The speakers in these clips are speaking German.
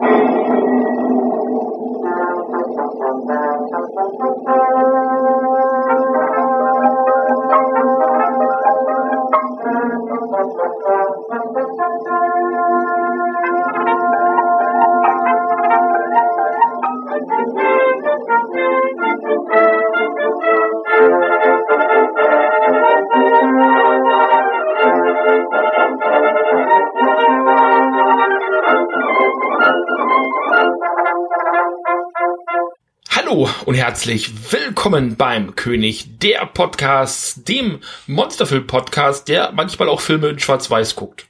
Thank you. Hallo und herzlich willkommen beim König der Podcasts, dem Monsterfilm-Podcast, der manchmal auch Filme in Schwarz-Weiß guckt.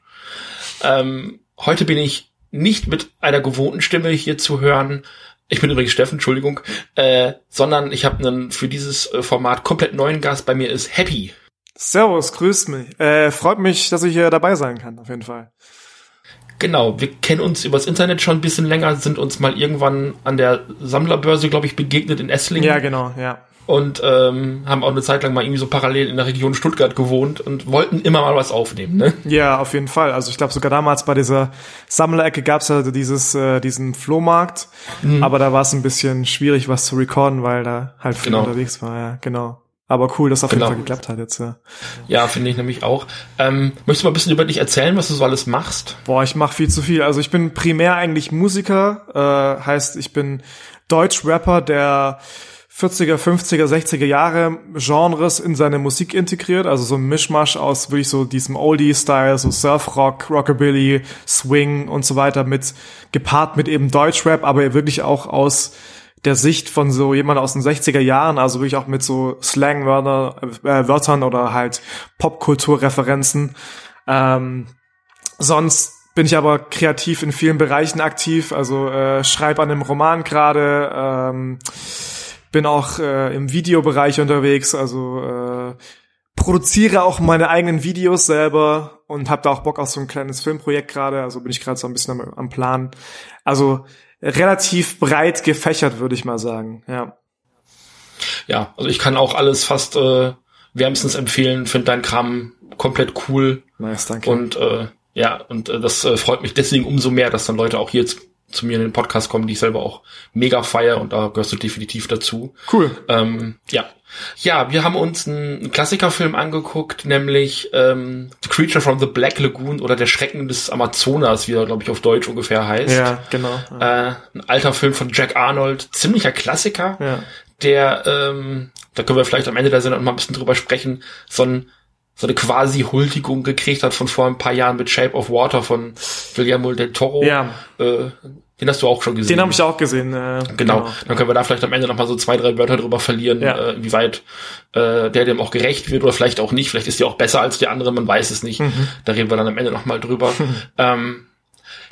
Ähm, heute bin ich nicht mit einer gewohnten Stimme hier zu hören. Ich bin übrigens Steffen, Entschuldigung, äh, sondern ich habe einen für dieses äh, Format komplett neuen Gast. Bei mir ist Happy. Servus, grüßt mich. Äh, freut mich, dass ich hier dabei sein kann, auf jeden Fall. Genau, wir kennen uns übers Internet schon ein bisschen länger, sind uns mal irgendwann an der Sammlerbörse, glaube ich, begegnet in Esslingen. Ja, genau, ja. Und ähm, haben auch eine Zeit lang mal irgendwie so parallel in der Region Stuttgart gewohnt und wollten immer mal was aufnehmen, ne? Ja, auf jeden Fall. Also ich glaube sogar damals bei dieser Sammlerecke gab's ja dieses, äh, diesen Flohmarkt, mhm. aber da war es ein bisschen schwierig, was zu recorden, weil da halt viel Genau. unterwegs war, ja, genau. Aber cool, dass auf Genau. jeden Fall geklappt hat jetzt, ja. Ja, finde ich nämlich auch. Ähm, möchtest du mal ein bisschen über dich erzählen, was du so alles machst? Boah, ich mache viel zu viel. Also ich bin primär eigentlich Musiker, äh, heißt ich bin Deutsch-Rapper, der 40er, 50er, 60er Jahre Genres in seine Musik integriert, also so ein Mischmasch aus wirklich so diesem Oldie-Style, so Surf-Rock, Rockabilly, Swing und so weiter mit gepaart mit eben Deutsch-Rap, aber wirklich auch aus der Sicht von so jemand aus den 60er Jahren, also wirklich auch mit so Slang-Wörtern äh, oder halt Popkulturreferenzen. Ähm, sonst bin ich aber kreativ in vielen Bereichen aktiv, also äh, schreibe an einem Roman gerade, ähm, bin auch äh, im Videobereich unterwegs, also äh, produziere auch meine eigenen Videos selber und habe da auch Bock auf so ein kleines Filmprojekt gerade, also bin ich gerade so ein bisschen am, am Plan. Also relativ breit gefächert, würde ich mal sagen, ja. Ja, also ich kann auch alles fast äh, wärmstens empfehlen, finde dein Kram komplett cool Nice, danke. und äh, ja, und äh, das äh, freut mich deswegen umso mehr, dass dann Leute auch hier zu, zu mir in den Podcast kommen, die ich selber auch mega feier und da gehörst du definitiv dazu. cool. Ähm, ja. Ja, wir haben uns einen Klassikerfilm angeguckt, nämlich ähm, The Creature from the Black Lagoon oder Der Schrecken des Amazonas, wie er, glaube ich, auf Deutsch ungefähr heißt. Ja, genau. Ja. Äh, ein alter Film von Jack Arnold, ziemlicher Klassiker, ja. der, ähm, da können wir vielleicht am Ende der Sendung mal ein bisschen drüber sprechen, so, ein, so eine quasi Huldigung gekriegt hat von vor ein paar Jahren mit Shape of Water von Guillermo del Toro. Ja. Äh, den hast du auch schon gesehen. Den habe ich auch gesehen. Äh, Genau. Dann können wir da vielleicht am Ende noch mal so zwei, drei Wörter drüber verlieren, Ja. äh, inwieweit äh, der dem auch gerecht wird oder vielleicht auch nicht. Vielleicht ist der auch besser als die andere, man weiß es nicht. Mhm. Da reden wir dann am Ende noch mal drüber. ähm,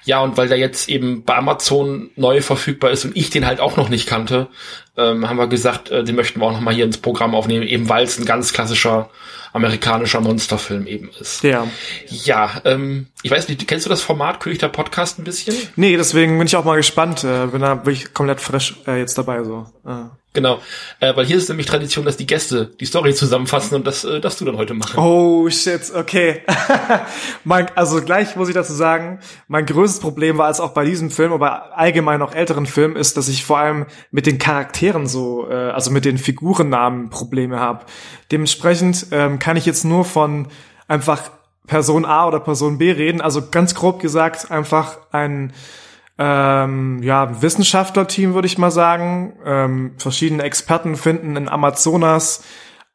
ja, und weil der jetzt eben bei Amazon neu verfügbar ist und ich den halt auch noch nicht kannte, ähm, haben wir gesagt, äh, den möchten wir auch noch mal hier ins Programm aufnehmen, eben weil es ein ganz klassischer amerikanischer Monsterfilm eben ist. Ja. Ja, ähm, ich weiß nicht, kennst du das Format König der Podcast ein bisschen? Nee, deswegen bin ich auch mal gespannt. Äh, bin da wirklich komplett frisch äh, jetzt dabei so. Äh. Genau, äh, weil hier ist nämlich Tradition, dass die Gäste die Story zusammenfassen und das äh, darfst du dann heute machen. Oh shit, okay. mein, also gleich muss ich dazu sagen, mein größtes Problem war es auch bei diesem Film, aber allgemein auch älteren Filmen, ist, dass ich vor allem mit den Charakteren so, äh, also mit den Figurennamen Probleme habe. Dementsprechend ähm, kann ich jetzt nur von einfach Person A oder Person B reden. Also ganz grob gesagt einfach ein ähm, ja, Wissenschaftlerteam, würde ich mal sagen. Ähm, verschiedene Experten finden in Amazonas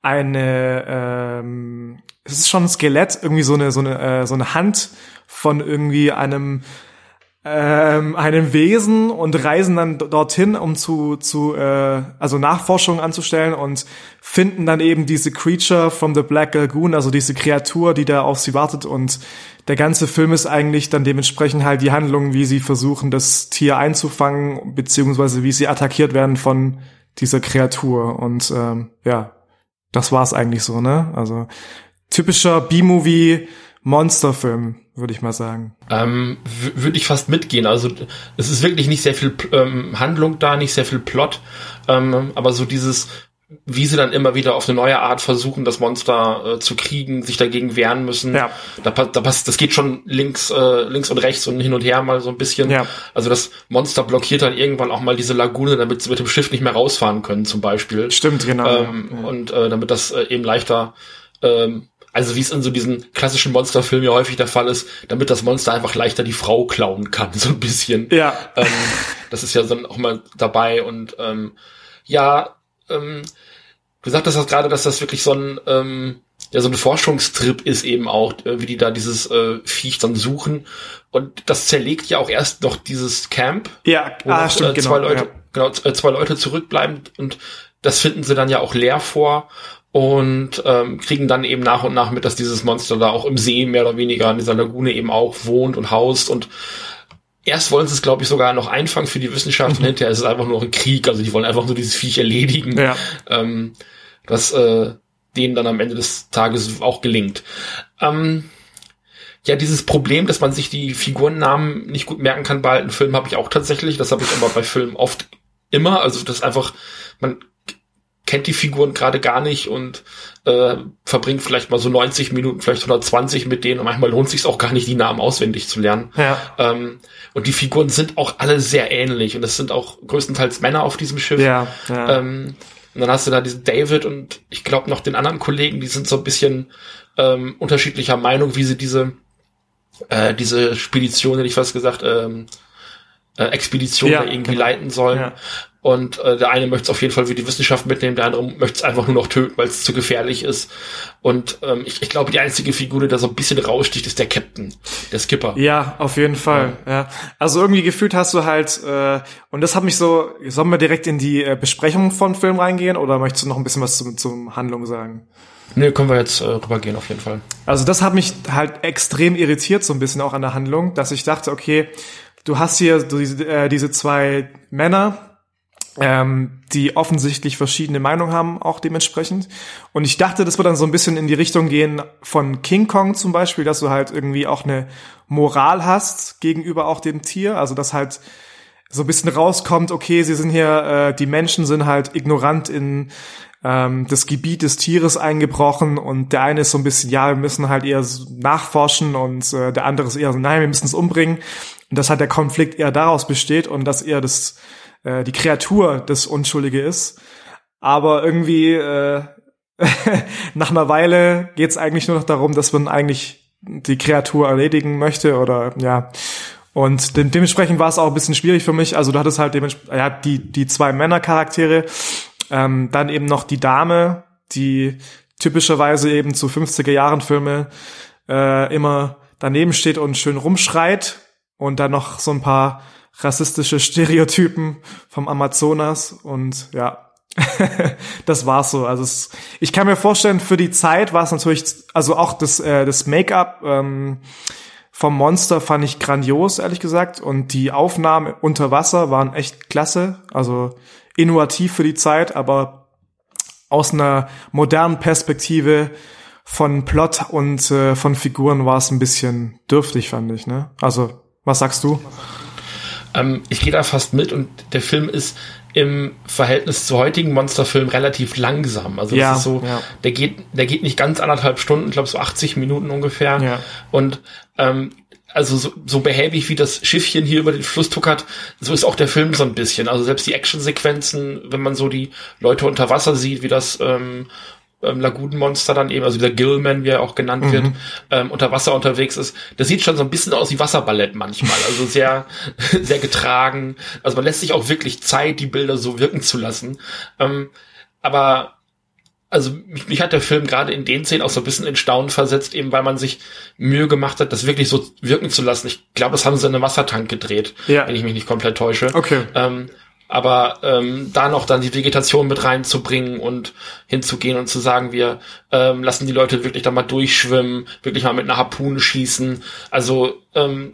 eine, ähm, es ist schon ein Skelett, irgendwie so eine, so eine, äh, so eine Hand von irgendwie einem ähm, einem Wesen und reisen dann dorthin, um zu, zu äh, also Nachforschungen anzustellen und finden dann eben diese Creature from the Black Lagoon, also diese Kreatur, die da auf sie wartet. Und der ganze Film ist eigentlich dann dementsprechend halt die Handlung, wie sie versuchen, das Tier einzufangen, beziehungsweise wie sie attackiert werden von dieser Kreatur. Und ähm, ja, das war's eigentlich so, ne? Also typischer B-Movie Monsterfilm, würde ich mal sagen. Ähm, würde ich fast mitgehen. Also es ist wirklich nicht sehr viel ähm, Handlung da, nicht sehr viel Plot, ähm, aber so dieses, wie sie dann immer wieder auf eine neue Art versuchen, das Monster äh, zu kriegen, sich dagegen wehren müssen. Ja. Da, da passt, das geht schon links, äh, links und rechts und hin und her mal so ein bisschen. Ja. Also das Monster blockiert dann irgendwann auch mal diese Lagune, damit sie mit dem Schiff nicht mehr rausfahren können, zum Beispiel. Stimmt, genau. Ähm, ja. Und äh, damit das äh, eben leichter ähm, also wie es in so diesen klassischen Monsterfilmen ja häufig der Fall ist, damit das Monster einfach leichter die Frau klauen kann, so ein bisschen. Ja. Ähm, das ist ja dann auch mal dabei und ähm, ja, ähm, du sagtest das gerade, dass das wirklich so ein ähm, ja so ein Forschungstrip ist eben auch, äh, wie die da dieses äh, Viech dann suchen und das zerlegt ja auch erst noch dieses Camp, ja, wo ah, noch, stimmt, äh, zwei genau, Leute, ja. genau, äh, zwei Leute zurückbleiben und das finden sie dann ja auch leer vor und ähm, kriegen dann eben nach und nach mit, dass dieses Monster da auch im See mehr oder weniger in dieser Lagune eben auch wohnt und haust und erst wollen sie es, glaube ich, sogar noch einfangen für die Wissenschaft mhm. und hinterher ist es einfach nur ein Krieg, also die wollen einfach nur dieses Viech erledigen, ja. ähm, was äh, denen dann am Ende des Tages auch gelingt. Ähm, ja, dieses Problem, dass man sich die Figurennamen nicht gut merken kann bei alten Filmen, habe ich auch tatsächlich. Das habe ich aber bei Filmen oft immer. Also das einfach, man kennt die Figuren gerade gar nicht und äh, verbringt vielleicht mal so 90 Minuten, vielleicht 120 mit denen und manchmal lohnt sich auch gar nicht, die Namen auswendig zu lernen. Ja. Ähm, und die Figuren sind auch alle sehr ähnlich und es sind auch größtenteils Männer auf diesem Schiff. Ja, ja. Ähm, und dann hast du da diesen David und ich glaube noch den anderen Kollegen, die sind so ein bisschen ähm, unterschiedlicher Meinung, wie sie diese äh, diese Spedition, hätte ich fast gesagt, ähm, äh, Expedition ja, irgendwie genau. leiten sollen. Ja. Und äh, der eine möchte es auf jeden Fall für die Wissenschaft mitnehmen, der andere möchte es einfach nur noch töten, weil es zu gefährlich ist. Und ähm, ich, ich glaube, die einzige Figur, die da so ein bisschen raussticht, ist der Captain, der Skipper. Ja, auf jeden Fall. Ja. ja. Also irgendwie gefühlt hast du halt, äh, und das hat mich so, sollen wir direkt in die äh, Besprechung von Film reingehen oder möchtest du noch ein bisschen was zum, zum Handlung sagen? Nee, können wir jetzt äh, rübergehen auf jeden Fall. Also das hat mich halt extrem irritiert, so ein bisschen auch an der Handlung, dass ich dachte, okay, du hast hier diese, äh, diese zwei Männer, ähm, die offensichtlich verschiedene Meinungen haben, auch dementsprechend. Und ich dachte, das wird dann so ein bisschen in die Richtung gehen von King Kong zum Beispiel, dass du halt irgendwie auch eine Moral hast gegenüber auch dem Tier, also dass halt so ein bisschen rauskommt, okay, sie sind hier, äh, die Menschen sind halt ignorant in ähm, das Gebiet des Tieres eingebrochen und der eine ist so ein bisschen, ja, wir müssen halt eher nachforschen und äh, der andere ist eher so, nein, wir müssen es umbringen. Und dass halt der Konflikt eher daraus besteht und dass eher das äh, die Kreatur das Unschuldige ist. Aber irgendwie äh, nach einer Weile geht es eigentlich nur noch darum, dass man eigentlich die Kreatur erledigen möchte oder ja. Und de dementsprechend war es auch ein bisschen schwierig für mich. Also du hattest halt dementsprechend ja, die, die zwei Männercharaktere, ähm, dann eben noch die Dame, die typischerweise eben zu 50er Jahren Filme äh, immer daneben steht und schön rumschreit und dann noch so ein paar rassistische Stereotypen vom Amazonas und ja, das war's so. Also es, ich kann mir vorstellen, für die Zeit war es natürlich, also auch das, äh, das Make-up ähm, vom Monster fand ich grandios, ehrlich gesagt. Und die Aufnahmen unter Wasser waren echt klasse. Also innovativ für die Zeit, aber aus einer modernen Perspektive von Plot und äh, von Figuren war es ein bisschen dürftig, fand ich. Ne? Also, was sagst du? Ähm, ich gehe da fast mit und der Film ist im Verhältnis zu heutigen Monsterfilmen relativ langsam. Also das ja, ist so, ja. der geht, der geht nicht ganz anderthalb Stunden, ich glaube so 80 Minuten ungefähr. Ja. Und ähm, also so, so behäbig wie das Schiffchen hier über den Fluss tuckert, so ist auch der Film so ein bisschen. Also selbst die Actionsequenzen, wenn man so die Leute unter Wasser sieht, wie das ähm, ähm, Lagunenmonster dann eben, also dieser Gillman, wie er auch genannt mhm. wird, ähm, unter Wasser unterwegs ist, das sieht schon so ein bisschen aus wie Wasserballett manchmal, also sehr, sehr getragen. Also man lässt sich auch wirklich Zeit, die Bilder so wirken zu lassen. Ähm, aber also mich, mich hat der Film gerade in den Szenen auch so ein bisschen in Staunen versetzt, eben weil man sich Mühe gemacht hat, das wirklich so wirken zu lassen. Ich glaube, das haben sie in einem Wassertank gedreht, Ja. wenn ich mich nicht komplett täusche. Okay. Ähm, aber ähm, da noch dann die Vegetation mit reinzubringen und hinzugehen und zu sagen, wir ähm, lassen die Leute wirklich da mal durchschwimmen, wirklich mal mit einer Harpune schießen. Also ähm,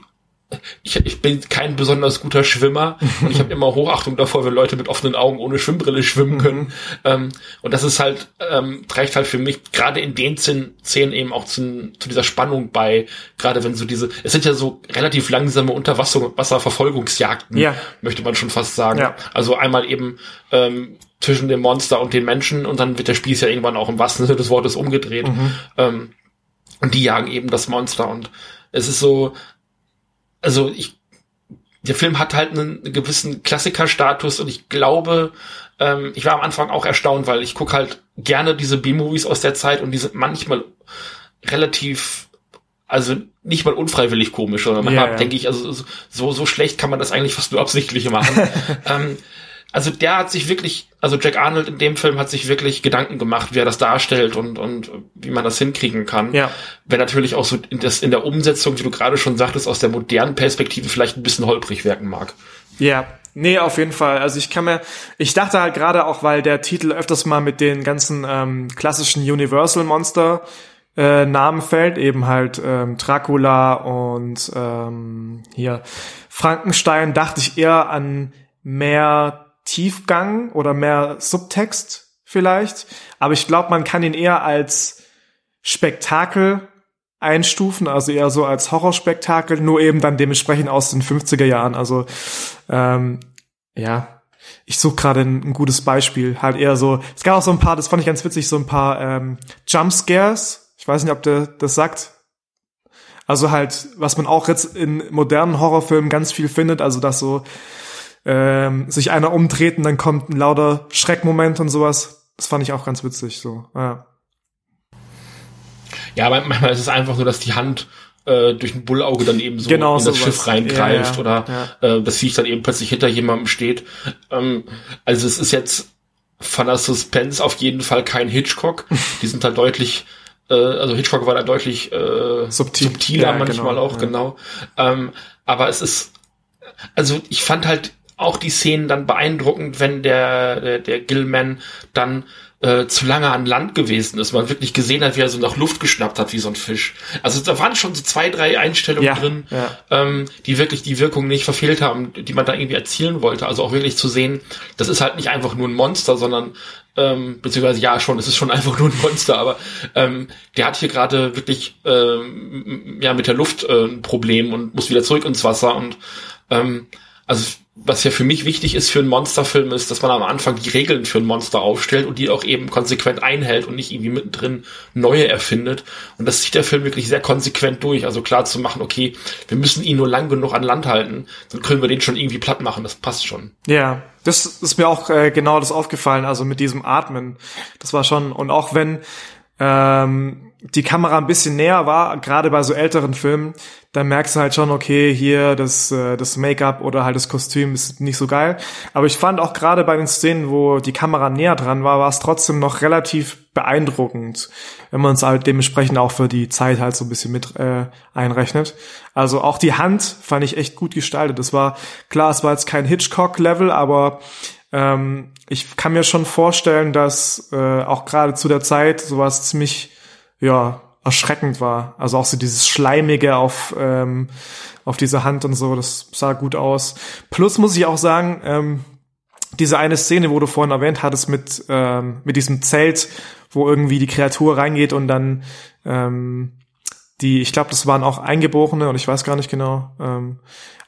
ich, ich bin kein besonders guter Schwimmer und ich habe immer Hochachtung davor, wenn Leute mit offenen Augen ohne Schwimmbrille schwimmen können. Ähm, und das ist halt, ähm, trägt halt für mich gerade in den Szenen, eben auch zu, zu dieser Spannung bei, gerade wenn so diese, es sind ja so relativ langsame Unterwasser Wasserverfolgungsjagden, Ja. möchte man schon fast sagen. Ja. Also einmal eben ähm, zwischen dem Monster und den Menschen und dann wird der Spieß ja irgendwann auch im wahrsten Sinne des Wortes umgedreht. Ähm, und die jagen eben das Monster und es ist so, also ich, der Film hat halt einen gewissen Klassikerstatus und ich glaube, ähm, ich war am Anfang auch erstaunt, weil ich gucke halt gerne diese B-Movies aus der Zeit und die sind manchmal relativ, also nicht mal unfreiwillig komisch, sondern manchmal ja. denke ich, also so, so schlecht kann man das eigentlich fast nur absichtlich machen. ähm, also der hat sich wirklich, also Jack Arnold in dem Film hat sich wirklich Gedanken gemacht, wie er das darstellt und, und wie man das hinkriegen kann. Ja. Wenn natürlich auch so in, das, in der Umsetzung, wie du gerade schon sagtest, aus der modernen Perspektive vielleicht ein bisschen holprig wirken mag. Ja, nee, auf jeden Fall. Also ich kann mir, ich dachte halt gerade auch, weil der Titel öfters mal mit den ganzen ähm, klassischen Universal Monster äh, Namen fällt, eben halt ähm, Dracula und ähm, hier Frankenstein, dachte ich eher an mehr Tiefgang oder mehr Subtext vielleicht. Aber ich glaube, man kann ihn eher als Spektakel einstufen, also eher so als Horrorspektakel, nur eben dann dementsprechend aus den 50er Jahren. Also ähm, ja, ich suche gerade ein, ein gutes Beispiel. Halt eher so, es gab auch so ein paar, das fand ich ganz witzig, so ein paar ähm, Jumpscares. Ich weiß nicht, ob der das sagt. Also halt, was man auch jetzt in modernen Horrorfilmen ganz viel findet, also dass so ähm, sich einer umdreht und dann kommt ein lauter Schreckmoment und sowas. Das fand ich auch ganz witzig. So, ja. Ja, manchmal ist es einfach so, dass die Hand äh, durch ein Bullauge dann eben so Genau in das sowas. Schiff reingreift Ja, ja, oder Äh, das Viech dann eben plötzlich hinter jemandem steht. Ähm, also es ist jetzt von der Suspense auf jeden Fall kein Hitchcock. Die sind halt deutlich, äh, also Hitchcock war da deutlich äh, Subtil. subtiler Ja, manchmal genau, auch, ja. genau. Ähm, aber es ist, also ich fand halt auch die Szenen dann beeindruckend, wenn der, der, der Gilman dann äh, zu lange an Land gewesen ist. Man wirklich gesehen hat, wie er so nach Luft geschnappt hat, wie so ein Fisch. Also da waren schon so zwei, drei Einstellungen Ja, drin, ja. ähm, die wirklich die Wirkung nicht verfehlt haben, die man da irgendwie erzielen wollte. Also auch wirklich zu sehen, das ist halt nicht einfach nur ein Monster, sondern ähm, beziehungsweise ja schon, es ist schon einfach nur ein Monster, aber ähm, der hat hier gerade wirklich ähm, ja mit der Luft äh, ein Problem und muss wieder zurück ins Wasser und ähm, also was ja für mich wichtig ist für einen Monsterfilm ist, dass man am Anfang die Regeln für ein Monster aufstellt und die auch eben konsequent einhält und nicht irgendwie mittendrin neue erfindet. Und das zieht der Film wirklich sehr konsequent durch. Also klar zu machen, okay, wir müssen ihn nur lang genug an Land halten, dann können wir den schon irgendwie platt machen. Das passt schon. Ja, das ist mir auch äh, genau das aufgefallen, also mit diesem Atmen. Das war schon, und auch wenn ähm, die Kamera ein bisschen näher war, gerade bei so älteren Filmen, dann merkst du halt schon, okay, hier das, äh, das Make-up oder halt das Kostüm ist nicht so geil. Aber ich fand auch gerade bei den Szenen, wo die Kamera näher dran war, war es trotzdem noch relativ beeindruckend, wenn man es halt dementsprechend auch für die Zeit halt so ein bisschen mit äh, einrechnet. Also auch die Hand fand ich echt gut gestaltet. Das war, klar, es war jetzt kein Hitchcock-Level, aber ähm, ich kann mir schon vorstellen, dass äh, auch gerade zu der Zeit sowas ziemlich, ja, erschreckend war. Also auch so dieses Schleimige auf, ähm, auf dieser Hand und so, das sah gut aus. Plus muss ich auch sagen, ähm, diese eine Szene, wo du vorhin erwähnt hattest mit, ähm, mit diesem Zelt, wo irgendwie die Kreatur reingeht und dann ähm, die, ich glaube, das waren auch Eingeborene und ich weiß gar nicht genau, ähm,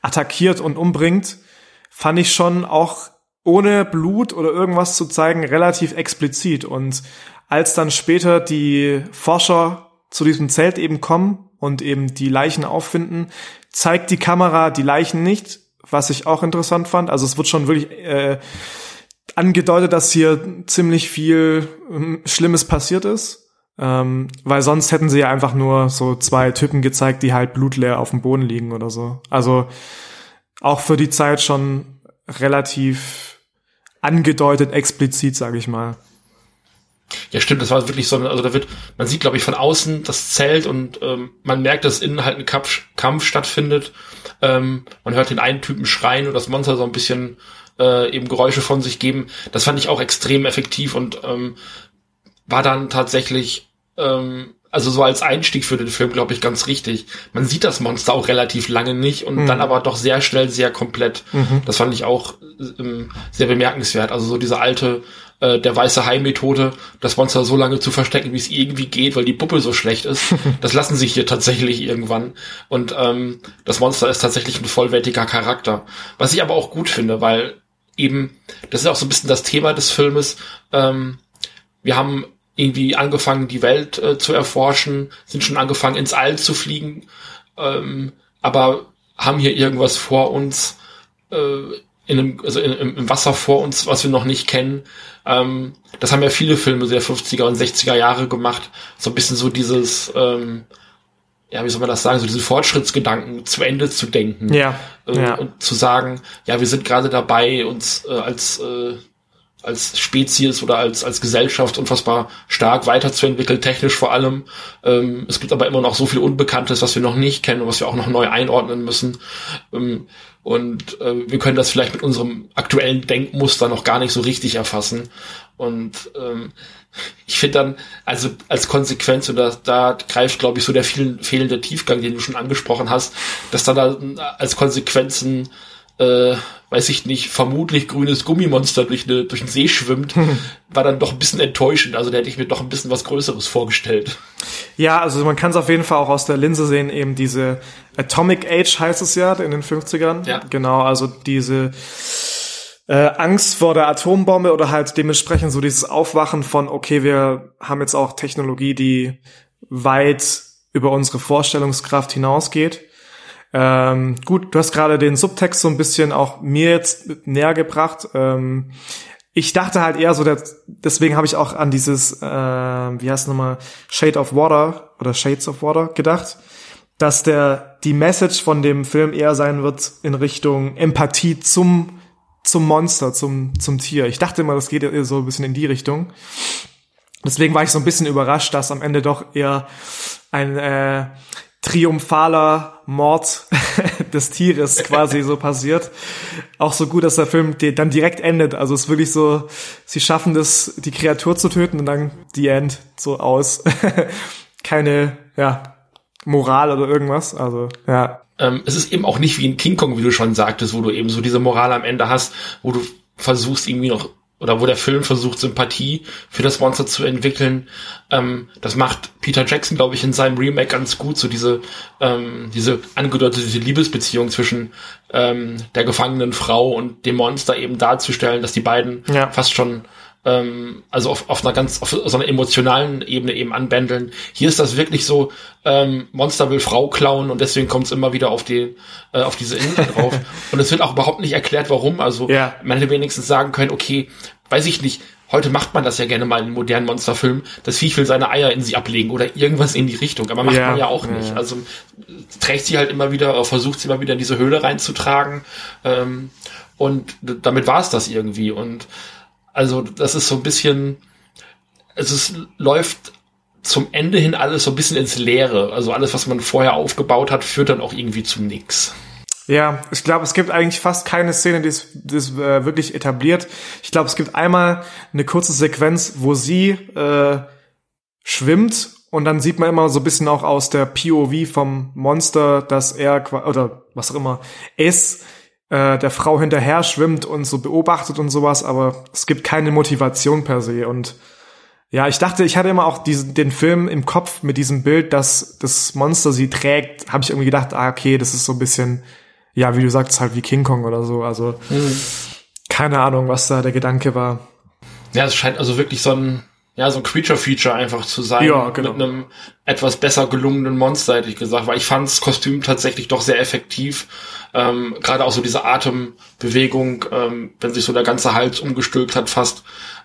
attackiert und umbringt, fand ich schon auch ohne Blut oder irgendwas zu zeigen relativ explizit. Und als dann später die Forscher zu diesem Zelt eben kommen und eben die Leichen auffinden, zeigt die Kamera die Leichen nicht, was ich auch interessant fand. Also es wird schon wirklich äh, angedeutet, dass hier ziemlich viel ähm, Schlimmes passiert ist. Ähm, weil sonst hätten sie ja einfach nur so zwei Typen gezeigt, die halt blutleer auf dem Boden liegen oder so. Also auch für die Zeit schon relativ angedeutet, explizit, sage ich mal. Ja, stimmt, das war wirklich so, also da wird, man sieht, glaube ich, von außen das Zelt und ähm, man merkt, dass innen halt ein Kampf, Kampf stattfindet. Ähm, man hört den einen Typen schreien und das Monster so ein bisschen äh, eben Geräusche von sich geben. Das fand ich auch extrem effektiv und ähm, war dann tatsächlich ähm, also so als Einstieg für den Film, glaube ich, ganz richtig. Man sieht das Monster auch relativ lange nicht und mhm. dann aber doch sehr schnell, sehr komplett. Mhm. Das fand ich auch ähm, sehr bemerkenswert. Also so diese alte, äh, der weiße Hai-Methode, das Monster so lange zu verstecken, wie es irgendwie geht, weil die Puppe so schlecht ist. das lassen sich hier tatsächlich irgendwann. Und ähm, das Monster ist tatsächlich ein vollwertiger Charakter. Was ich aber auch gut finde, weil eben, das ist auch so ein bisschen das Thema des Filmes, ähm, wir haben irgendwie angefangen, die Welt äh, zu erforschen, sind schon angefangen, ins All zu fliegen, ähm, aber haben hier irgendwas vor uns, äh, in einem, also in, im Wasser vor uns, was wir noch nicht kennen. Ähm, das haben ja viele Filme der 50er und 60er Jahre gemacht. So ein bisschen so dieses, ähm, ja, wie soll man das sagen, so diesen Fortschrittsgedanken zu Ende zu denken. Ja. Äh, ja. Und zu sagen, ja, wir sind gerade dabei, uns äh, als äh, als Spezies oder als, als Gesellschaft unfassbar stark weiterzuentwickeln, technisch vor allem. Ähm, es gibt aber immer noch so viel Unbekanntes, was wir noch nicht kennen und was wir auch noch neu einordnen müssen. Ähm, und äh, wir können das vielleicht mit unserem aktuellen Denkmuster noch gar nicht so richtig erfassen. Und ähm, ich finde dann, also als Konsequenz, und da, da greift, glaube ich, so der vielen, fehlende Tiefgang, den du schon angesprochen hast, dass dann da als Konsequenzen äh, weiß ich nicht, vermutlich grünes Gummimonster durch, eine, durch den See schwimmt, war dann doch ein bisschen enttäuschend. Also da hätte ich mir doch ein bisschen was Größeres vorgestellt. Ja, also man kann es auf jeden Fall auch aus der Linse sehen, eben diese Atomic Age heißt es ja in den 50ern. Ja. Genau, also diese äh, Angst vor der Atombombe oder halt dementsprechend so dieses Aufwachen von, okay, wir haben jetzt auch Technologie, die weit über unsere Vorstellungskraft hinausgeht. Ähm, gut, du hast gerade den Subtext so ein bisschen auch mir jetzt näher gebracht. Ähm, ich dachte halt eher so, dass, deswegen habe ich auch an dieses, äh, wie heißt es nochmal, Shade of Water oder Shades of Water gedacht, dass der die Message von dem Film eher sein wird in Richtung Empathie zum zum Monster, zum zum Tier. Ich dachte immer, das geht so ein bisschen in die Richtung. Deswegen war ich so ein bisschen überrascht, dass am Ende doch eher ein äh, triumphaler Mord des Tieres quasi so passiert. Auch so gut, dass der Film dann direkt endet. Also es ist wirklich so, sie schaffen das, die Kreatur zu töten und dann die End so aus. Keine, ja, Moral oder irgendwas. Also, ja. Ähm, es ist eben auch nicht wie in King Kong, wie du schon sagtest, wo du eben so diese Moral am Ende hast, wo du versuchst irgendwie noch oder wo der Film versucht, Sympathie für das Monster zu entwickeln. Ähm, das macht Peter Jackson, glaube ich, in seinem Remake ganz gut, so diese, ähm, diese angedeutete Liebesbeziehung zwischen ähm, der gefangenen Frau und dem Monster eben darzustellen, dass die beiden ja. fast schon ähm, also auf, auf einer ganz, auf so einer emotionalen Ebene eben anbändeln. Hier ist das wirklich so, ähm, Monster will Frau klauen und deswegen kommt es immer wieder auf die, äh, auf diese Insel drauf. und es wird auch überhaupt nicht erklärt, warum. Also ja. man hätte wenigstens sagen können, okay, weiß ich nicht, Heute macht man das ja gerne mal in modernen Monsterfilmen. Das Viech will seine Eier in sie ablegen oder irgendwas in die Richtung. Aber macht ja, man ja auch nicht. Ja. Also trägt sie halt immer wieder, versucht sie immer wieder in diese Höhle reinzutragen. Ähm, und damit war es das irgendwie. Und also das ist so ein bisschen, also es läuft zum Ende hin alles so ein bisschen ins Leere. Also alles, was man vorher aufgebaut hat, führt dann auch irgendwie zu nix. Ja, ich glaube, es gibt eigentlich fast keine Szene, die es, äh, wirklich etabliert. Ich glaube, es gibt einmal eine kurze Sequenz, wo sie äh, schwimmt und dann sieht man immer so ein bisschen auch aus der POV vom Monster, dass er oder was auch immer ist, äh, der Frau hinterher schwimmt und so beobachtet und sowas, aber es gibt keine Motivation per se. Und ja, ich dachte, ich hatte immer auch diesen, den Film im Kopf mit diesem Bild, dass das Monster sie trägt, habe ich irgendwie gedacht, ah, okay, das ist so ein bisschen, ja, wie du sagst, halt wie King Kong oder so. Also mhm. keine Ahnung, was da der Gedanke war. Ja, es scheint also wirklich so ein ja, so ein Creature-Feature einfach zu sein. Ja, genau. Mit einem etwas besser gelungenen Monster, hätte ich gesagt, weil ich fand das Kostüm tatsächlich doch sehr effektiv. Ähm, Gerade auch so diese Atembewegung, ähm, wenn sich so der ganze Hals umgestülpt hat fast.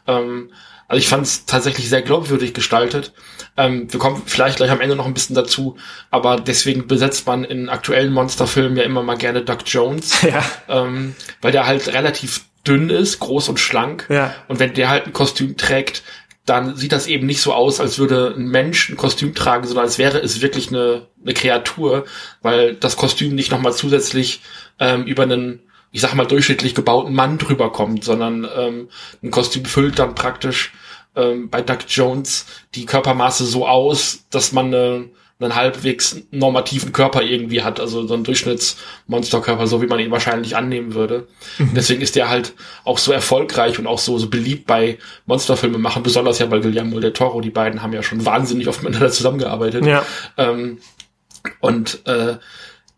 Ähm, also ich fand es tatsächlich sehr glaubwürdig gestaltet. Ähm, wir kommen vielleicht gleich am Ende noch ein bisschen dazu, aber deswegen besetzt man in aktuellen Monsterfilmen ja immer mal gerne Doug Jones, ja. ähm, weil der halt relativ dünn ist, groß und schlank. Ja. Und wenn der halt ein Kostüm trägt, dann sieht das eben nicht so aus, als würde ein Mensch ein Kostüm tragen, sondern als wäre es wirklich eine, eine Kreatur, weil das Kostüm nicht nochmal zusätzlich ähm, über einen, ich sag mal, durchschnittlich gebauten Mann drüber kommt, sondern ähm, ein Kostüm füllt dann praktisch ähm, bei Doug Jones die Körpermaße so aus, dass man eine einen halbwegs normativen Körper irgendwie hat, also so ein Durchschnittsmonsterkörper, so wie man ihn wahrscheinlich annehmen würde. Mhm. Deswegen ist der halt auch so erfolgreich und auch so, so beliebt bei Monsterfilmen machen, besonders ja bei Guillermo del Toro. Die beiden haben ja schon wahnsinnig oft miteinander zusammengearbeitet. Ja. Ähm, und äh,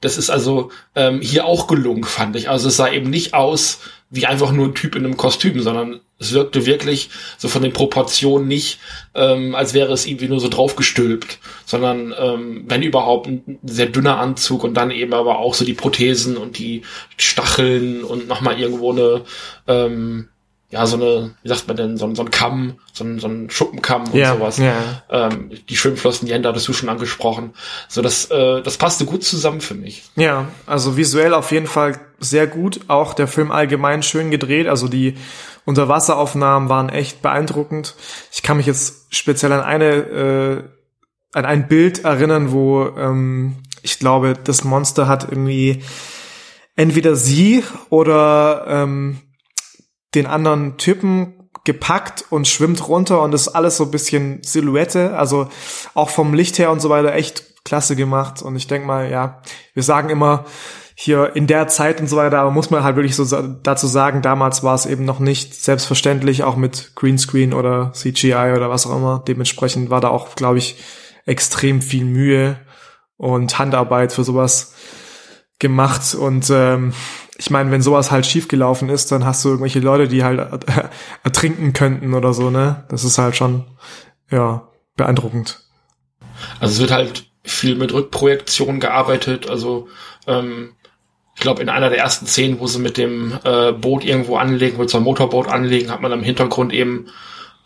das ist also ähm, hier auch gelungen, fand ich. Also es sah eben nicht aus wie einfach nur ein Typ in einem Kostüm, sondern es wirkte wirklich so von den Proportionen nicht, ähm, als wäre es irgendwie nur so draufgestülpt, sondern ähm, wenn überhaupt ein sehr dünner Anzug und dann eben aber auch so die Prothesen und die Stacheln und nochmal irgendwo eine ähm, ja, so eine, wie sagt man denn, so, so ein Kamm, so ein, so ein Schuppenkamm und ja, sowas. Ja. Ähm, die Schwimmflossen, die Hände hattest du schon angesprochen. So, das, äh, das passte gut zusammen für mich. Ja, also visuell auf jeden Fall sehr gut. Auch der Film allgemein schön gedreht. Also die Unterwasseraufnahmen waren echt beeindruckend. Ich kann mich jetzt speziell an eine, äh, an ein Bild erinnern, wo ähm, ich glaube, das Monster hat irgendwie entweder sie oder ähm, den anderen Typen gepackt und schwimmt runter und ist alles so ein bisschen Silhouette, also auch vom Licht her und so weiter echt klasse gemacht. Und ich denke mal, ja, wir sagen immer hier in der Zeit und so weiter, aber muss man halt wirklich so dazu sagen, damals war es eben noch nicht selbstverständlich, auch mit Greenscreen oder CGI oder was auch immer. Dementsprechend war da auch, glaube ich, extrem viel Mühe und Handarbeit für sowas gemacht. Und ähm, ich meine, wenn sowas halt schiefgelaufen ist, dann hast du irgendwelche Leute, die halt ertrinken könnten oder so, ne? Das ist halt schon, ja, beeindruckend. Also es wird halt viel mit Rückprojektion gearbeitet, also ähm, ich glaube, in einer der ersten Szenen, wo sie mit dem äh, Boot irgendwo anlegen, wo sie ein Motorboot anlegen, hat man am Hintergrund eben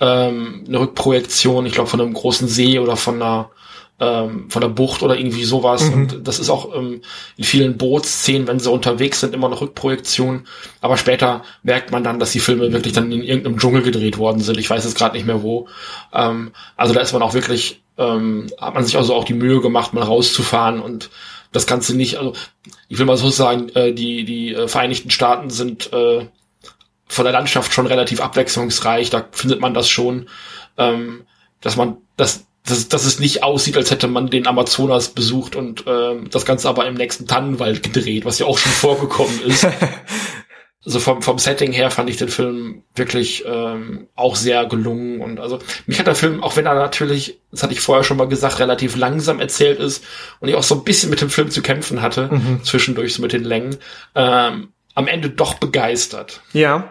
ähm, eine Rückprojektion, ich glaube, von einem großen See oder von einer ähm, von der Bucht oder irgendwie sowas. Mhm. Und das ist auch ähm, in vielen Bootsszenen, wenn sie unterwegs sind, immer noch Rückprojektion. Aber später merkt man dann, dass die Filme wirklich dann in irgendeinem Dschungel gedreht worden sind. Ich weiß jetzt gerade nicht mehr wo. Ähm, also da ist man auch wirklich, ähm, hat man sich also auch die Mühe gemacht, mal rauszufahren und das Ganze nicht, also ich will mal so sagen, äh, die, die äh, Vereinigten Staaten sind äh, von der Landschaft schon relativ abwechslungsreich, da findet man das schon, ähm, dass man, dass dass, dass es nicht aussieht, als hätte man den Amazonas besucht und ähm, das Ganze aber im nächsten Tannenwald gedreht, was ja auch schon vorgekommen ist. also vom, vom Setting her fand ich den Film wirklich ähm, auch sehr gelungen. Und also mich hat der Film, auch wenn er natürlich, das hatte ich vorher schon mal gesagt, relativ langsam erzählt ist und ich auch so ein bisschen mit dem Film zu kämpfen hatte, mhm. zwischendurch so mit den Längen, ähm, am Ende doch begeistert. Ja.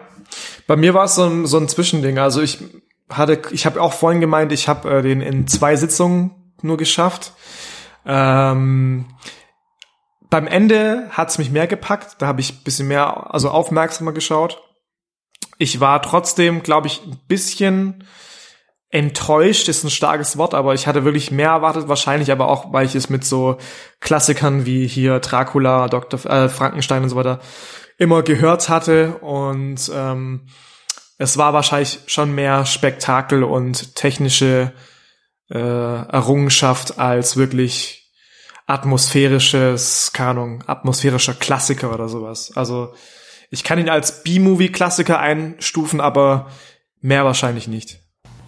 Bei mir war es so ein, so ein Zwischending. Also ich hatte, ich habe auch vorhin gemeint, ich habe äh, den in zwei Sitzungen nur geschafft. Ähm, beim Ende hat's mich mehr gepackt, da habe ich bisschen mehr, also aufmerksamer geschaut. Ich war trotzdem, glaube ich, ein bisschen enttäuscht, ist ein starkes Wort, aber ich hatte wirklich mehr erwartet, wahrscheinlich aber auch, weil ich es mit so Klassikern wie hier Dracula, Dr. Äh, Frankenstein und so weiter immer gehört hatte und ähm, es war wahrscheinlich schon mehr Spektakel und technische äh, Errungenschaft als wirklich atmosphärisches, keine Ahnung, atmosphärischer Klassiker oder sowas. Also ich kann ihn als B-Movie-Klassiker einstufen, aber mehr wahrscheinlich nicht.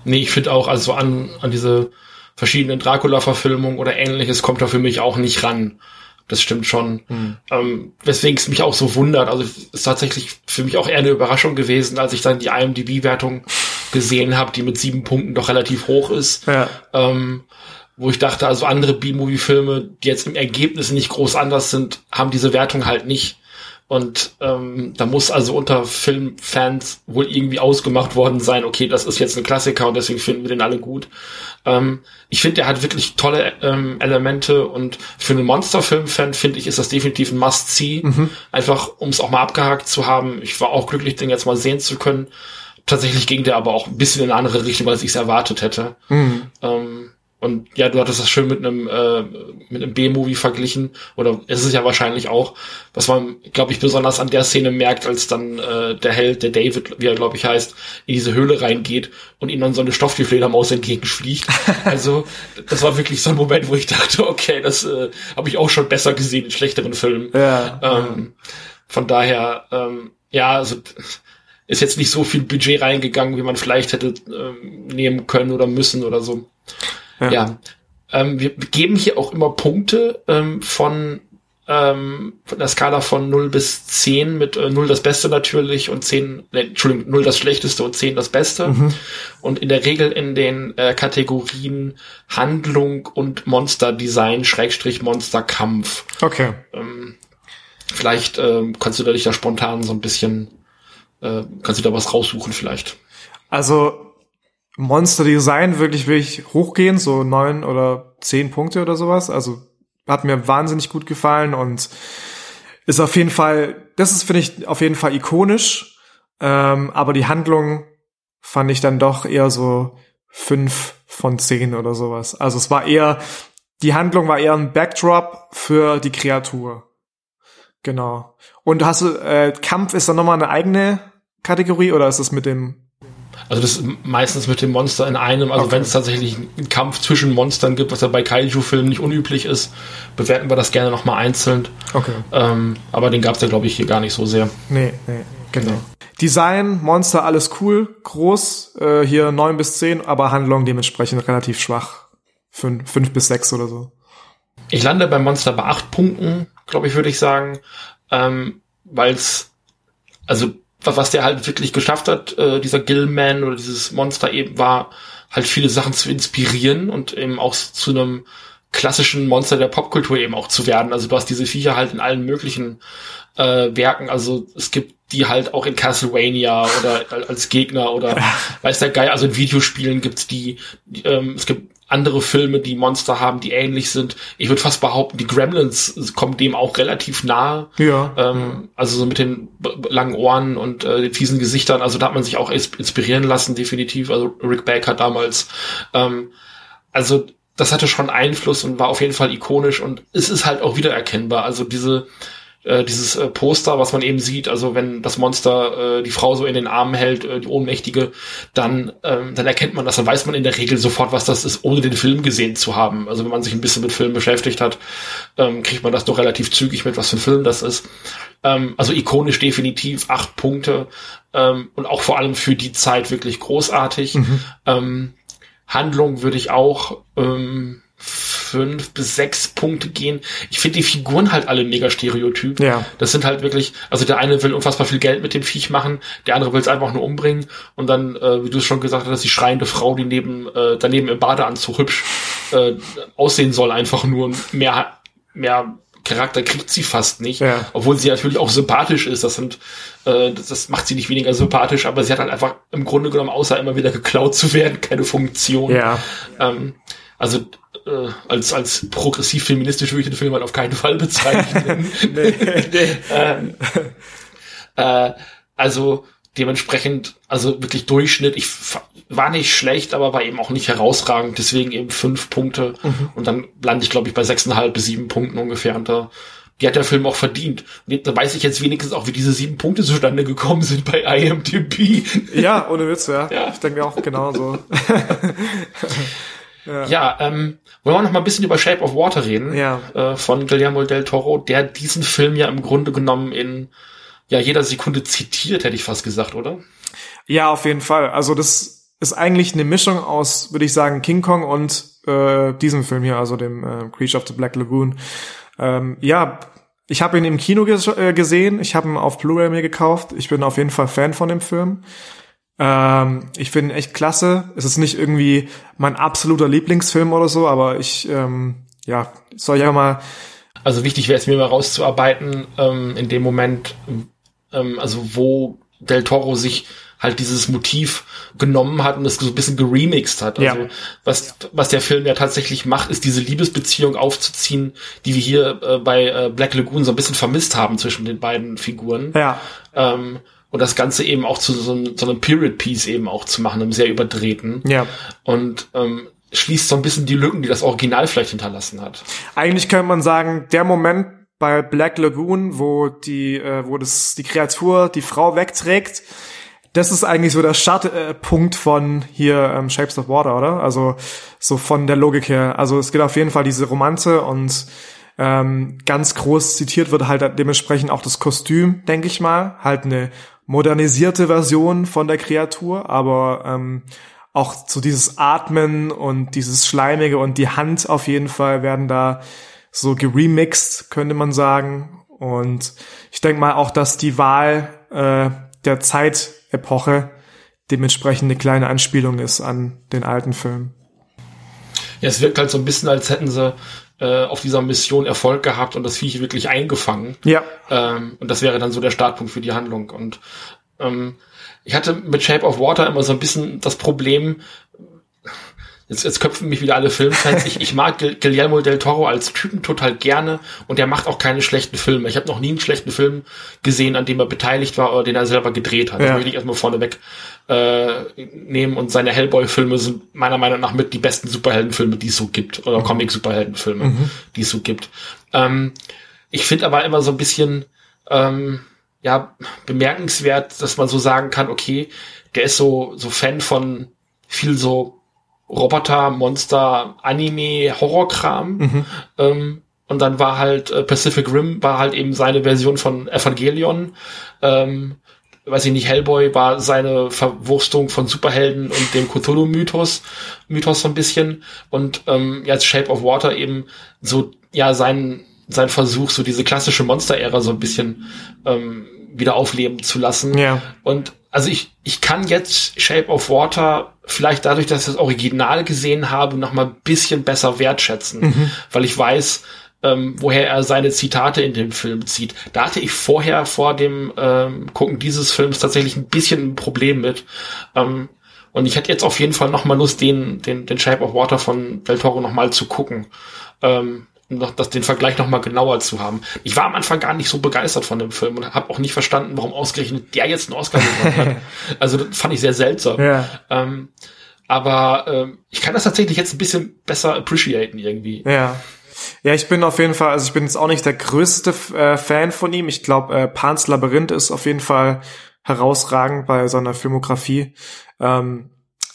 Nee, ich finde auch, also an, an diese verschiedenen Dracula-Verfilmungen oder ähnliches kommt er für mich auch nicht ran. Das stimmt schon. Mhm. Ähm, weswegen es mich auch so wundert. Also es ist tatsächlich für mich auch eher eine Überraschung gewesen, als ich dann die IMDb-Wertung gesehen habe, die mit sieben Punkten doch relativ hoch ist. Ja. Ähm, wo ich dachte, also andere B-Movie-Filme, die jetzt im Ergebnis nicht groß anders sind, haben diese Wertung halt nicht. Und ähm, da muss also unter Filmfans wohl irgendwie ausgemacht worden sein, okay, das ist jetzt ein Klassiker und deswegen finden wir den alle gut. Ähm, ich finde, der hat wirklich tolle ähm, Elemente und für einen Monsterfilm-Fan finde ich, ist das definitiv ein Must-See. Mhm. Einfach, um es auch mal abgehakt zu haben. Ich war auch glücklich, den jetzt mal sehen zu können. Tatsächlich ging der aber auch ein bisschen in eine andere Richtung, als ich es erwartet hätte. Mhm. Ähm, Und ja, du hattest das schön mit einem äh, mit einem B-Movie verglichen oder ist es ja wahrscheinlich auch, was man, glaube ich, besonders an der Szene merkt, als dann äh, der Held, der David, wie er glaube ich heißt, in diese Höhle reingeht und ihm dann so eine Stofftiefledermaus entgegenfliegt. Also das war wirklich so ein Moment, wo ich dachte, okay, das äh, habe ich auch schon besser gesehen in schlechteren Filmen. Ja. Ähm, von daher, ähm, ja, also ist jetzt nicht so viel Budget reingegangen, wie man vielleicht hätte ähm, nehmen können oder müssen oder so. Ja. ja. Ähm, wir geben hier auch immer Punkte ähm, von, ähm, von der Skala von 0 bis 10 mit äh, 0 das Beste natürlich und 10, ne, Entschuldigung, 0 das Schlechteste und 10 das Beste. Mhm. Und in der Regel in den äh, Kategorien Handlung und Monster-Design, Schrägstrich Monsterkampf. Okay. Ähm, vielleicht ähm, kannst du da dich da spontan so ein bisschen, äh, kannst du da was raussuchen vielleicht. Also Monster Design wirklich wirklich hochgehen, so neun oder zehn Punkte oder sowas. Also hat mir wahnsinnig gut gefallen und ist auf jeden Fall, das ist finde ich auf jeden Fall ikonisch. Ähm, aber die Handlung fand ich dann doch eher so fünf von zehn oder sowas. Also es war eher, die Handlung war eher ein Backdrop für die Kreatur. Genau. Und hast du, äh, Kampf ist dann nochmal eine eigene Kategorie oder ist es mit dem also das ist meistens mit dem Monster in einem, also okay. wenn es tatsächlich einen Kampf zwischen Monstern gibt, was ja bei Kaiju-Filmen nicht unüblich ist, bewerten wir das gerne nochmal einzeln. Okay. Ähm, aber den gab es ja, glaube ich, hier gar nicht so sehr. Nee, nee, genau. Nee. Design, Monster, alles cool, groß, äh, hier neun bis zehn, aber Handlung dementsprechend relativ schwach. Fünf, fünf bis sechs oder so. Ich lande beim Monster bei acht Punkten, glaube ich, würde ich sagen. Ähm, Weil es, also was der halt wirklich geschafft hat, äh, dieser Gillman oder dieses Monster eben war, halt viele Sachen zu inspirieren und eben auch zu einem klassischen Monster der Popkultur eben auch zu werden. Also du hast diese Viecher halt in allen möglichen äh, Werken. Also es gibt die halt auch in Castlevania oder als Gegner oder weiß der Geil. Also in Videospielen gibt's die, die ähm, es gibt andere Filme, die Monster haben, die ähnlich sind. Ich würde fast behaupten, die Gremlins kommen dem auch relativ nahe. Ja. Ähm, also so mit den langen Ohren und äh, den fiesen Gesichtern. Also da hat man sich auch inspirieren lassen, definitiv. Also Rick Baker damals. Ähm, also das hatte schon Einfluss und war auf jeden Fall ikonisch und es ist halt auch wiedererkennbar. Also diese äh, dieses äh, Poster, was man eben sieht, also wenn das Monster äh, die Frau so in den Armen hält, äh, die Ohnmächtige, dann, ähm, dann erkennt man das, dann weiß man in der Regel sofort, was das ist, ohne den Film gesehen zu haben. Also wenn man sich ein bisschen mit Filmen beschäftigt hat, ähm, kriegt man das doch relativ zügig mit, was für ein Film das ist. Ähm, also ikonisch definitiv, acht Punkte ähm, und auch vor allem für die Zeit wirklich großartig. Mhm. Ähm, Handlung würde ich auch ähm, fünf bis sechs Punkte gehen. Ich finde die Figuren halt alle mega stereotyp. Ja. Das sind halt wirklich, also der eine will unfassbar viel Geld mit dem Viech machen, der andere will es einfach nur umbringen und dann, äh, wie du es schon gesagt hast, die schreiende Frau, die neben äh, daneben im Badeanzug hübsch äh, aussehen soll, einfach nur mehr mehr Charakter kriegt sie fast nicht, ja. obwohl sie natürlich auch sympathisch ist. Das sind, äh, das, das macht sie nicht weniger sympathisch, aber sie hat halt einfach im Grunde genommen außer immer wieder geklaut zu werden keine Funktion. Ja. Ähm, also äh, als, als progressiv-feministisch würde ich den Film halt auf keinen Fall bezeichnen. nee, nee. ähm, äh, also dementsprechend, also wirklich Durchschnitt. Ich war nicht schlecht, aber war eben auch nicht herausragend. Deswegen eben fünf Punkte. Mhm. Und dann lande ich, glaube ich, bei sechseinhalb bis sieben Punkten ungefähr. Und da, die hat der Film auch verdient. Und da weiß ich jetzt wenigstens auch, wie diese sieben Punkte zustande gekommen sind bei IMDb. Ja, ohne Witz, ja. ja. Ich denke auch genauso. Ja, ja ähm, wollen wir noch mal ein bisschen über Shape of Water reden? Ja. Äh, von Guillermo del Toro, der diesen Film ja im Grunde genommen in ja jeder Sekunde zitiert, hätte ich fast gesagt, oder? Ja, auf jeden Fall. Also das ist eigentlich eine Mischung aus, würde ich sagen, King Kong und äh, diesem Film hier, also dem äh, Creature of the Black Lagoon. Ähm, ja, ich habe ihn im Kino ges äh, gesehen, ich habe ihn auf Blu-ray mir gekauft. Ich bin auf jeden Fall Fan von dem Film. Ähm, ich finde ihn echt klasse. Es ist nicht irgendwie mein absoluter Lieblingsfilm oder so, aber ich, ähm, ja, soll ich einfach mal. Also wichtig wäre es mir mal rauszuarbeiten, ähm, in dem Moment, ähm, also wo Del Toro sich halt dieses Motiv genommen hat und es so ein bisschen geremixed hat. Also ja. was, was der Film ja tatsächlich macht, ist diese Liebesbeziehung aufzuziehen, die wir hier äh, bei äh, Black Lagoon so ein bisschen vermisst haben zwischen den beiden Figuren. Ja. Ähm, und das Ganze eben auch zu so, einem, so einem Period Piece eben auch zu machen, einem sehr überdrehten. Ja. Und ähm, schließt so ein bisschen die Lücken, die das Original vielleicht hinterlassen hat. Eigentlich könnte man sagen, der Moment bei Black Lagoon, wo die, äh, wo das die Kreatur die Frau wegträgt, das ist eigentlich so der Startpunkt von hier ähm, Shapes of Water, oder? Also so von der Logik her. Also es gibt auf jeden Fall diese Romanze und ähm, ganz groß zitiert wird halt dementsprechend auch das Kostüm, denke ich mal. Halt eine modernisierte Version von der Kreatur, aber ähm, auch so dieses Atmen und dieses Schleimige und die Hand auf jeden Fall werden da so geremixed, könnte man sagen. Und ich denke mal auch, dass die Wahl äh, der Zeitepoche dementsprechend eine kleine Anspielung ist an den alten Film. Ja, es wirkt halt so ein bisschen, als hätten sie äh, auf dieser Mission Erfolg gehabt und das Viech wirklich eingefangen. Ja. Ähm, und das wäre dann so der Startpunkt für die Handlung. Und ähm, ich hatte mit Shape of Water immer so ein bisschen das Problem, jetzt, jetzt köpfen mich wieder alle Filmfans. Ich, ich mag Guillermo del Toro als Typen total gerne und er macht auch keine schlechten Filme. Ich habe noch nie einen schlechten Film gesehen, an dem er beteiligt war oder den er selber gedreht hat. Ja. Das möchte ich erstmal vorneweg äh, nehmen und seine Hellboy-Filme sind meiner Meinung nach mit die besten Superheldenfilme, die es so gibt oder mhm. Comic-Superheldenfilme, mhm. die es so gibt. Ähm, ich finde aber immer so ein bisschen ähm, ja bemerkenswert, dass man so sagen kann, okay, der ist so so Fan von viel so Roboter, Monster, Anime, Horrorkram. Mhm. Ähm, und dann war halt äh, Pacific Rim war halt eben seine Version von Evangelion. Ähm, weiß ich nicht, Hellboy war seine Verwurstung von Superhelden und dem Cthulhu-Mythos, Mythos so ein bisschen. Und ähm, jetzt Shape of Water eben so, ja, sein, sein Versuch, so diese klassische Monster-Ära so ein bisschen ähm, wieder aufleben zu lassen. Ja. Und also ich, ich kann jetzt Shape of Water vielleicht dadurch, dass ich das Original gesehen habe, noch mal ein bisschen besser wertschätzen, mhm. weil ich weiß, ähm, woher er seine Zitate in dem Film zieht. Da hatte ich vorher vor dem ähm, Gucken dieses Films tatsächlich ein bisschen ein Problem mit. Ähm, und ich hätte jetzt auf jeden Fall noch mal Lust, den, den, den Shape of Water von Del Toro noch mal zu gucken. Ähm, noch das, den Vergleich noch mal genauer zu haben. Ich war am Anfang gar nicht so begeistert von dem Film und habe auch nicht verstanden, warum ausgerechnet der jetzt einen Oscar gewonnen hat. Also das fand ich sehr seltsam. Ja. Ähm, aber ähm, ich kann das tatsächlich jetzt ein bisschen besser appreciaten irgendwie. Ja. Ja, ich bin auf jeden Fall, also ich bin jetzt auch nicht der größte äh, Fan von ihm. Ich glaube, äh, Pans Labyrinth ist auf jeden Fall herausragend bei seiner Filmografie. Ähm,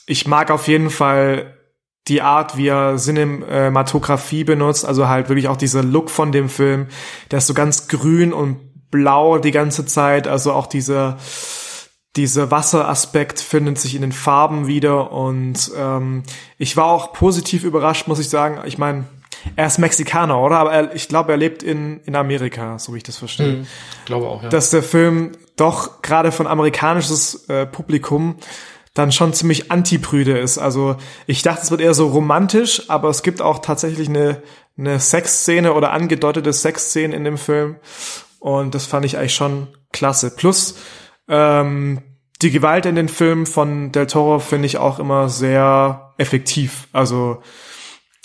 ich mag auf jeden Fall die Art, wie er Cinematografie benutzt, also halt wirklich auch dieser Look von dem Film, der ist so ganz grün und blau die ganze Zeit, also auch dieser dieser Wasseraspekt findet sich in den Farben wieder und ähm, ich war auch positiv überrascht, muss ich sagen. Ich meine, er ist Mexikaner, oder? Aber er, ich glaube, er lebt in, in Amerika, so wie ich das verstehe. Mhm, glaube auch, ja. Dass der Film doch gerade von amerikanisches äh, Publikum dann schon ziemlich antiprüde ist. Also ich dachte, es wird eher so romantisch, aber es gibt auch tatsächlich eine, eine Sexszene oder angedeutete Sexszene in dem Film. Und das fand ich eigentlich schon klasse. Plus ähm, die Gewalt in den Filmen von Del Toro finde ich auch immer sehr effektiv. Also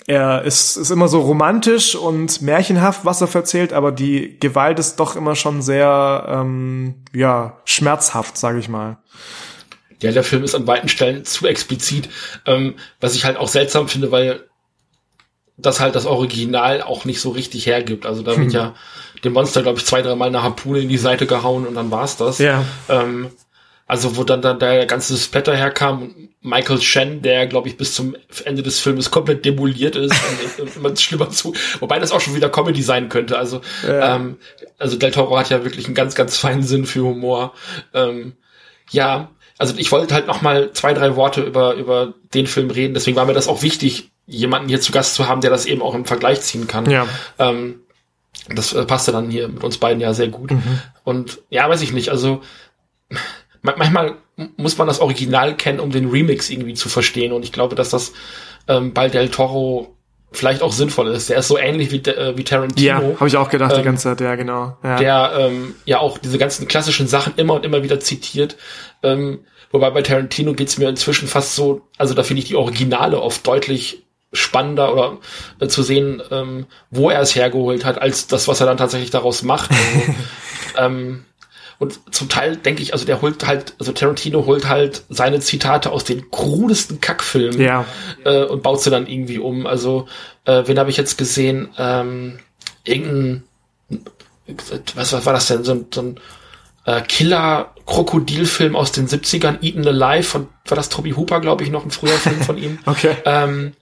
er ist, ist immer so romantisch und märchenhaft, was er erzählt, aber die Gewalt ist doch immer schon sehr ähm, ja schmerzhaft, sage ich mal. Ja, der Film ist an weiten Stellen zu explizit, ähm, was ich halt auch seltsam finde, weil das halt das Original auch nicht so richtig hergibt. Also da wird hm. ja dem Monster, glaube ich, zwei, dreimal eine Harpune in die Seite gehauen und dann war's das. Ja. Ähm, also wo dann, dann der ganze Splatter herkam, Michael Shen, der glaube ich bis zum Ende des Filmes komplett demoliert ist und immer schlimmer zu, wobei das auch schon wieder Comedy sein könnte. Also ja. ähm, also Del Toro hat ja wirklich einen ganz ganz feinen Sinn für Humor. Ähm, ja, also ich wollte halt noch mal zwei, drei Worte über, über den Film reden. Deswegen war mir das auch wichtig, jemanden hier zu Gast zu haben, der das eben auch im Vergleich ziehen kann. Ja. Ähm, das äh, passte dann hier mit uns beiden ja sehr gut. Mhm. Und ja, weiß ich nicht, also manchmal muss man das Original kennen, um den Remix irgendwie zu verstehen. Und ich glaube, dass das ähm, bei Del Toro vielleicht auch sinnvoll ist. Der ist so ähnlich wie, äh, wie Tarantino. Ja, habe ich auch gedacht ähm, die ganze Zeit, ja, genau. Ja. Der ähm, ja auch diese ganzen klassischen Sachen immer und immer wieder zitiert. Ähm, wobei bei Tarantino geht's mir inzwischen fast so, also da finde ich die Originale oft deutlich spannender oder äh, zu sehen, ähm, wo er es hergeholt hat, als das, was er dann tatsächlich daraus macht. Also, ähm, und zum Teil denke ich, also der holt halt, also Tarantino holt halt seine Zitate aus den krudesten Kackfilmen Ja. äh, und baut sie dann irgendwie um. Also, äh, wen habe ich jetzt gesehen? Ähm, irgendein, was, was war das denn? So, ein- so ein äh, Killer-Krokodilfilm aus den 70ern, Eaten Alive, von, war das Toby Hooper, glaube ich, noch ein früher Film von ihm, Okay. ähm,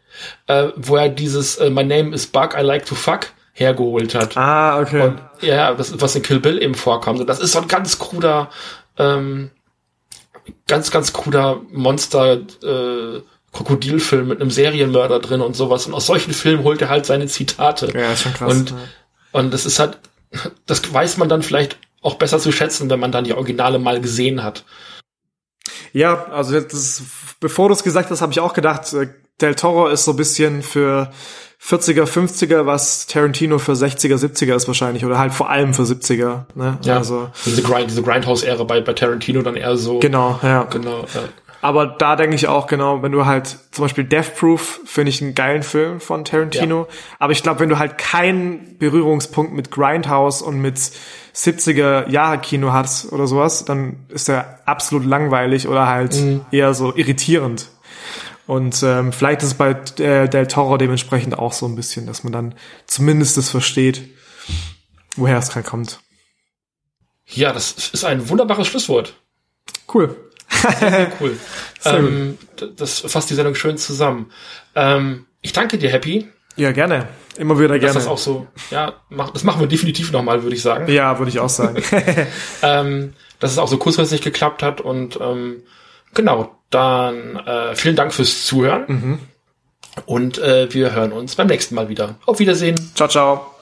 äh, wo er dieses äh, My Name is Bug, I like to fuck hergeholt hat. Ah, okay. Und ja, das, was in Kill Bill eben vorkommt. Und das ist so ein ganz kruder, ähm, ganz, ganz kruder Monster, äh, Krokodilfilm mit einem Serienmörder drin und sowas. Und aus solchen Filmen holt er halt seine Zitate. ja, ist schon krass. Und, ja. und das ist halt, das weiß man dann vielleicht auch besser zu schätzen, wenn man dann die Originale mal gesehen hat. Ja, also das bevor du es gesagt hast, habe ich auch gedacht, äh, Del Toro ist so ein bisschen für 40er, 50er, was Tarantino für 60er, 70er ist wahrscheinlich oder halt vor allem für 70er. Ne? Ja. Also Diese, Grind, diese Grindhouse-Ära bei, bei Tarantino dann eher so. genau, ja. Genau. Äh, Aber da denke ich auch genau, wenn du halt zum Beispiel Death Proof finde ich einen geilen Film von Tarantino. Aber ich glaube, wenn du halt keinen Berührungspunkt mit Grindhouse und mit 70er Jahre Kino hast oder sowas, dann ist der absolut langweilig oder halt eher so irritierend. Und ähm, vielleicht ist es bei äh, Del Toro dementsprechend auch so ein bisschen, dass man dann zumindest das versteht, woher es gerade kommt. ja, das ist ein wunderbares Schlusswort. Cool. Cool. Sehr ähm, d- das fasst die Sendung schön zusammen. Ähm, ich danke dir, Happy, Ja, gerne. Immer wieder gerne. das auch so, ja, mach, das machen wir definitiv nochmal, würde ich sagen. ja, würde ich auch sagen. Ähm, dass es auch so kurzfristig geklappt hat und ähm, genau, dann äh, vielen Dank fürs Zuhören Mhm. und äh, wir hören uns beim nächsten Mal wieder. Auf Wiedersehen. ciao, ciao.